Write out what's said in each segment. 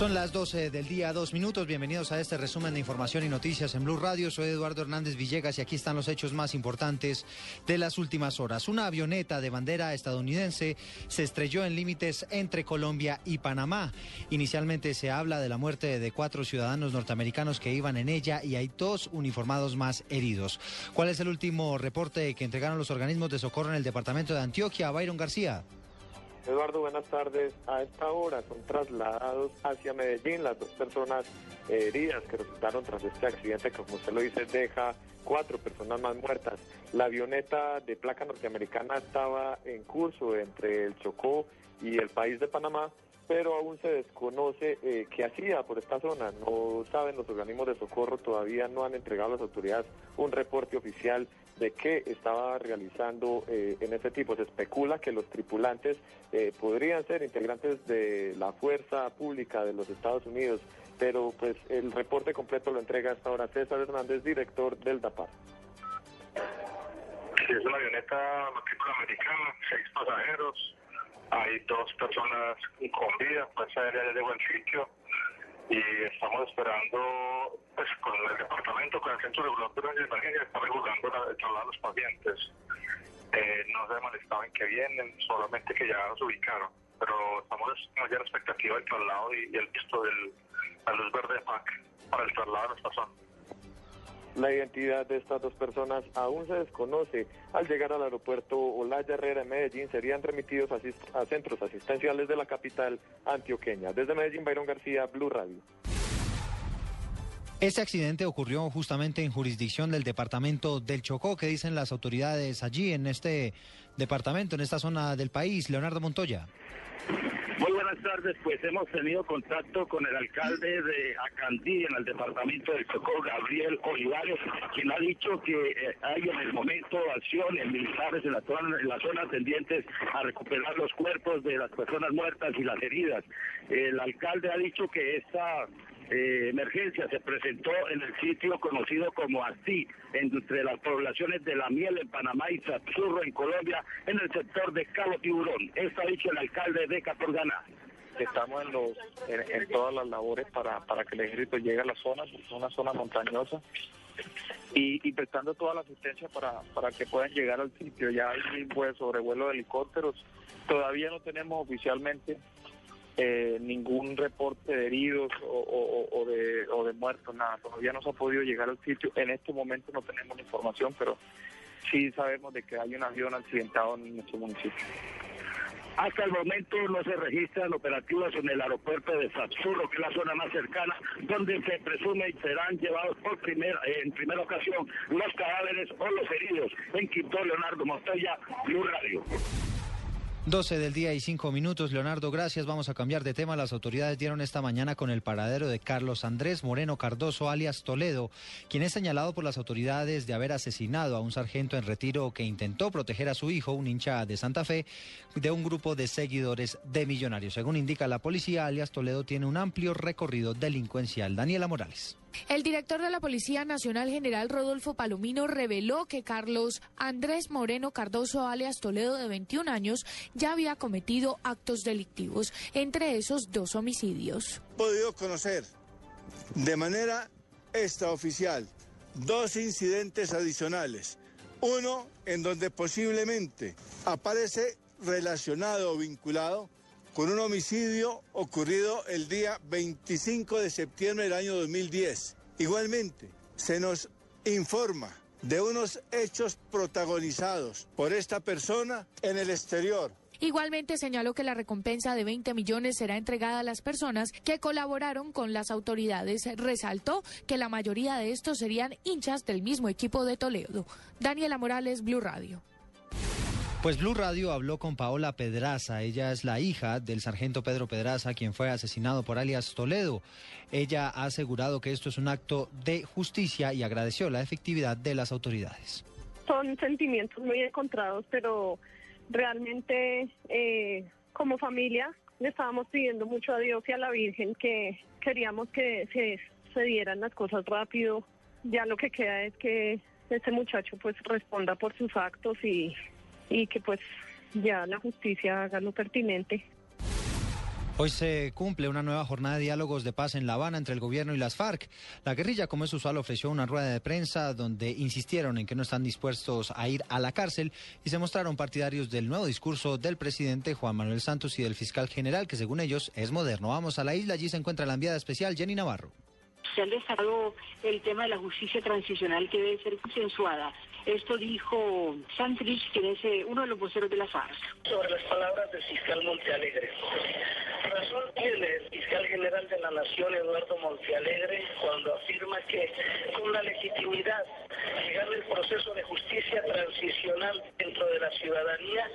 Son las 12 del día, dos minutos. Bienvenidos a este resumen de información y noticias en Blue Radio. Soy Eduardo Hernández Villegas y aquí están los hechos más importantes de las últimas horas. Una avioneta de bandera estadounidense se estrelló en límites entre Colombia y Panamá. Inicialmente se habla de la muerte de cuatro ciudadanos norteamericanos que iban en ella y hay dos uniformados más heridos. ¿Cuál es el último reporte que entregaron los organismos de socorro en el departamento de Antioquia? Byron García. Eduardo, buenas tardes. A esta hora son trasladados hacia Medellín las dos personas heridas que resultaron tras este accidente que, como usted lo dice, deja cuatro personas más muertas. La avioneta de placa norteamericana estaba en curso entre el Chocó y el país de Panamá, pero aún se desconoce eh, qué hacía por esta zona. No saben los organismos de socorro, todavía no han entregado a las autoridades un reporte oficial de qué estaba realizando eh, en ese tipo. Se especula que los tripulantes eh, podrían ser integrantes de la fuerza pública de los Estados Unidos, pero pues el reporte completo lo entrega hasta ahora César Hernández, director del DAPAR. Sí, es una avioneta matrícula americana, seis pasajeros, hay dos personas con vida, Fuerza Aérea ya llegó al sitio y estamos esperando, pues con el departamento, con el centro regulatorio de emergencia, está regulando traslado de los pacientes. Eh, no sabemos el que vienen, solamente que ya los ubicaron, pero estamos ya la expectativa del traslado y, el visto de la luz verde de PAC para el traslado de las personas. La identidad de estas dos personas aún se desconoce. Al llegar al aeropuerto Olaya Herrera en Medellín serían remitidos a, centros asistenciales de la capital antioqueña. Desde Medellín, Byron García, Blue Radio. Este accidente ocurrió justamente en jurisdicción del departamento del Chocó. ¿Qué dicen las autoridades allí en este departamento, en esta zona del país? Leonardo Montoya. Muy buenas tardes, pues hemos tenido contacto con el alcalde de Acandí en el departamento del Chocó, Gabriel Olivares, quien ha dicho que eh, hay en el momento acciones militares en la, zona, en la zona tendientes a recuperar los cuerpos de las personas muertas y las heridas. El alcalde ha dicho que esta eh, emergencia se presentó en el sitio conocido como Astí, entre las poblaciones de La Miel en Panamá y Zapsurro en Colombia, en el sector de Cabo Tiburón. Esto ha dicho el alcalde de Caporgana. Estamos en, los, en, todas las labores para, para que el ejército llegue a la zona, es una zona montañosa, y, y, prestando toda la asistencia para, para que puedan llegar al sitio. Ya hay pues, sobrevuelo de helicópteros. Todavía no tenemos oficialmente eh, ningún reporte de heridos o, de, o de muertos, nada. Todavía no se ha podido llegar al sitio. En este momento no tenemos información, pero sí sabemos de que hay un avión accidentado en nuestro municipio. Hasta el momento no se registran operativos en el aeropuerto de Satsurro, que es la zona más cercana, donde se presume serán llevados por primera, en primera ocasión los cadáveres o los heridos. En Quinto, Leonardo Montoya, Blue Radio. 12 del día y 5 minutos. Leonardo, gracias. Vamos a cambiar de tema. Las autoridades dieron esta mañana con el paradero de Carlos Andrés Moreno Cardoso, alias Toledo, quien es señalado por las autoridades de haber asesinado a un sargento en retiro que intentó proteger a su hijo, un hincha de Santa Fe, de un grupo de seguidores de millonarios. Según indica la policía, alias Toledo tiene un amplio recorrido delincuencial. Daniela Morales. El director de la Policía Nacional General Rodolfo Palomino reveló que Carlos Andrés Moreno Cardoso, alias Toledo, de 21 años, ya había cometido actos delictivos, entre esos dos homicidios. Podido conocer de manera extraoficial dos incidentes adicionales. Uno en donde posiblemente aparece relacionado o vinculado con un homicidio ocurrido el día 25 de septiembre del año 2010. Igualmente, se nos informa de unos hechos protagonizados por esta persona en el exterior. Igualmente señaló que la recompensa de 20 millones será entregada a las personas que colaboraron con las autoridades. Resaltó que la mayoría de estos serían hinchas del mismo equipo de Toledo. Daniela Morales, Blue Radio. Pues Blue Radio habló con Paola Pedraza. Ella es la hija del sargento Pedro Pedraza, quien fue asesinado por alias Toledo. Ella ha asegurado que esto es un acto de justicia y agradeció la efectividad de las autoridades. Son sentimientos muy encontrados, pero realmente eh, como familia le estábamos pidiendo mucho a Dios y a la Virgen que queríamos que se, se dieran las cosas rápido. Ya lo que queda es que este muchacho pues responda por sus actos y y que pues ya la justicia haga lo pertinente. Hoy se cumple una nueva jornada de diálogos de paz en La Habana entre el gobierno y las FARC. La guerrilla, como es usual, ofreció una rueda de prensa donde insistieron en que no están dispuestos a ir a la cárcel y se mostraron partidarios del nuevo discurso del presidente Juan Manuel Santos y del fiscal general, que según ellos es moderno. Vamos a la isla, allí se encuentra la enviada especial Jenny Navarro. Se han destacado el tema de la justicia transicional que debe ser consensuada esto dijo Santrich, quien es eh, uno de los voceros de la FARC. Sobre las palabras del fiscal Montealegre. Razón tiene el fiscal general de la Nación, Eduardo Montealegre, cuando afirma que con la legitimidad llegar el proceso de justicia transicional dentro de la ciudadanía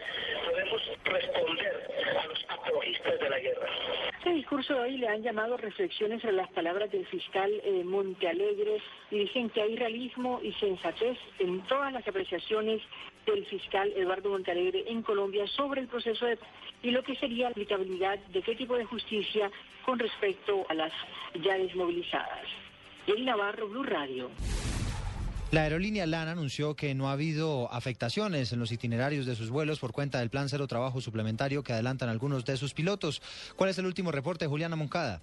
podemos responder a los apologistas de la guerra. Este discurso de hoy le han llamado reflexiones sobre las palabras del fiscal eh, Montealegre y dicen que hay realismo y sensatez en todas las apreciaciones del fiscal Eduardo Montalegre en Colombia sobre el proceso y lo que sería la aplicabilidad de qué tipo de justicia con respecto a las ya desmovilizadas. El Navarro, Blue Radio. La aerolínea LAN anunció que no ha habido afectaciones en los itinerarios de sus vuelos por cuenta del plan cero trabajo suplementario que adelantan algunos de sus pilotos. ¿Cuál es el último reporte, Juliana Moncada?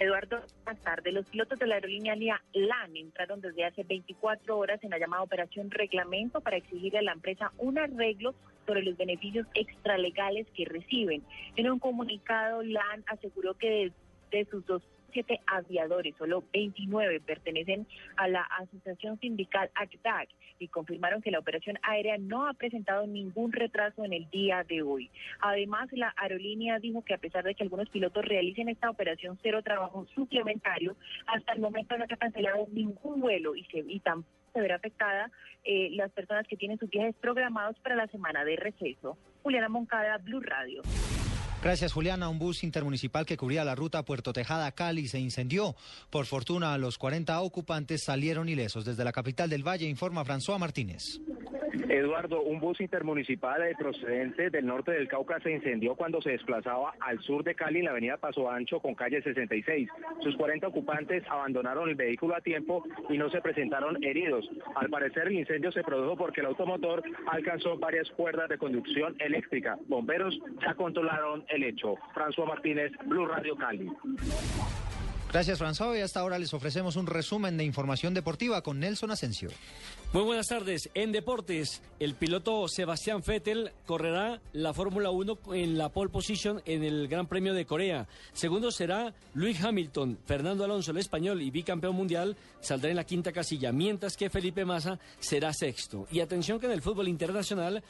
Eduardo, tardes. Los pilotos de la aerolínea LAN entraron desde hace 24 horas en la llamada Operación Reglamento para exigirle a la empresa un arreglo sobre los beneficios extralegales que reciben. En un comunicado, LAN aseguró que de, sus dos siete aviadores, solo 29 pertenecen a la asociación sindical ACTAC y confirmaron que la operación aérea no ha presentado ningún retraso en el día de hoy. Además, la aerolínea dijo que a pesar de que algunos pilotos realicen esta operación cero trabajo suplementario, hasta el momento no se ha cancelado ningún vuelo y, se, y tampoco se verá afectada eh, las personas que tienen sus viajes programados para la semana de receso. Juliana Moncada, Blue Radio. Gracias, Juliana. Un bus intermunicipal que cubría la ruta Puerto Tejada-Cali se incendió. Por fortuna, los 40 ocupantes salieron ilesos. Desde la capital del Valle informa François Martínez. Eduardo, un bus intermunicipal procedente del norte del Cauca se incendió cuando se desplazaba al sur de Cali en la avenida Paso Ancho con calle 66. Sus 40 ocupantes abandonaron el vehículo a tiempo y no se presentaron heridos. Al parecer el incendio se produjo porque el automotor alcanzó varias cuerdas de conducción eléctrica. Bomberos ya controlaron el hecho. François Martínez, Blue Radio Cali. Gracias, François. Y hasta ahora les ofrecemos un resumen de información deportiva con Nelson Asensio. Muy buenas tardes. En deportes, el piloto Sebastián Vettel correrá la Fórmula 1 en la pole position en el Gran Premio de Corea. Segundo será Luis Hamilton. Fernando Alonso, el español y bicampeón mundial, saldrá en la quinta casilla, mientras que Felipe Massa será sexto. Y atención que en el fútbol internacional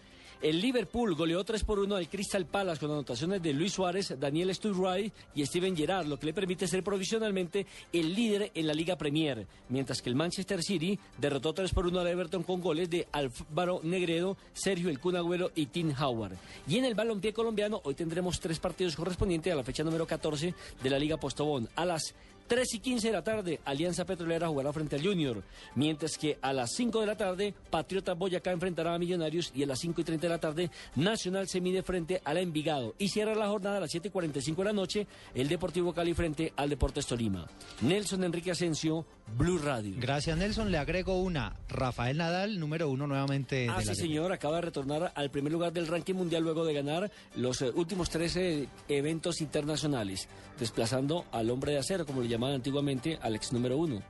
el Liverpool goleó 3 por 1 al Crystal Palace con anotaciones de Luis Suárez, Daniel Sturray y Steven Gerrard, lo que le permite ser provisionalmente el líder en la Liga Premier, mientras que el Manchester City derrotó 3 por 1 al Everton con goles de Álvaro Negredo, Sergio El Cunagüero y Tim Howard. Y en el balompié colombiano hoy tendremos tres partidos correspondientes a la fecha número 14 de la Liga Postobón. A las 3 y 15 de la tarde, Alianza Petrolera jugará frente al Junior, mientras que a las 5 de la tarde, Patriota Boyacá enfrentará a Millonarios y a las 5 y 30 de la tarde, Nacional se mide frente al Envigado. Y cierra la jornada a las 7 y 45 de la noche, el Deportivo Cali frente al Deportes Tolima. Nelson Enrique Asensio, Blue Radio. Gracias, Nelson. Le agrego una. Rafael Nadal, número uno nuevamente. Ah, sí, señor. Acaba de retornar al primer lugar del ranking mundial luego de ganar los eh, últimos 13 eventos internacionales, desplazando al hombre de acero, como le llamaban antiguamente, al ex número uno.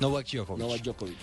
Novak Djokovic. Novak Djokovic.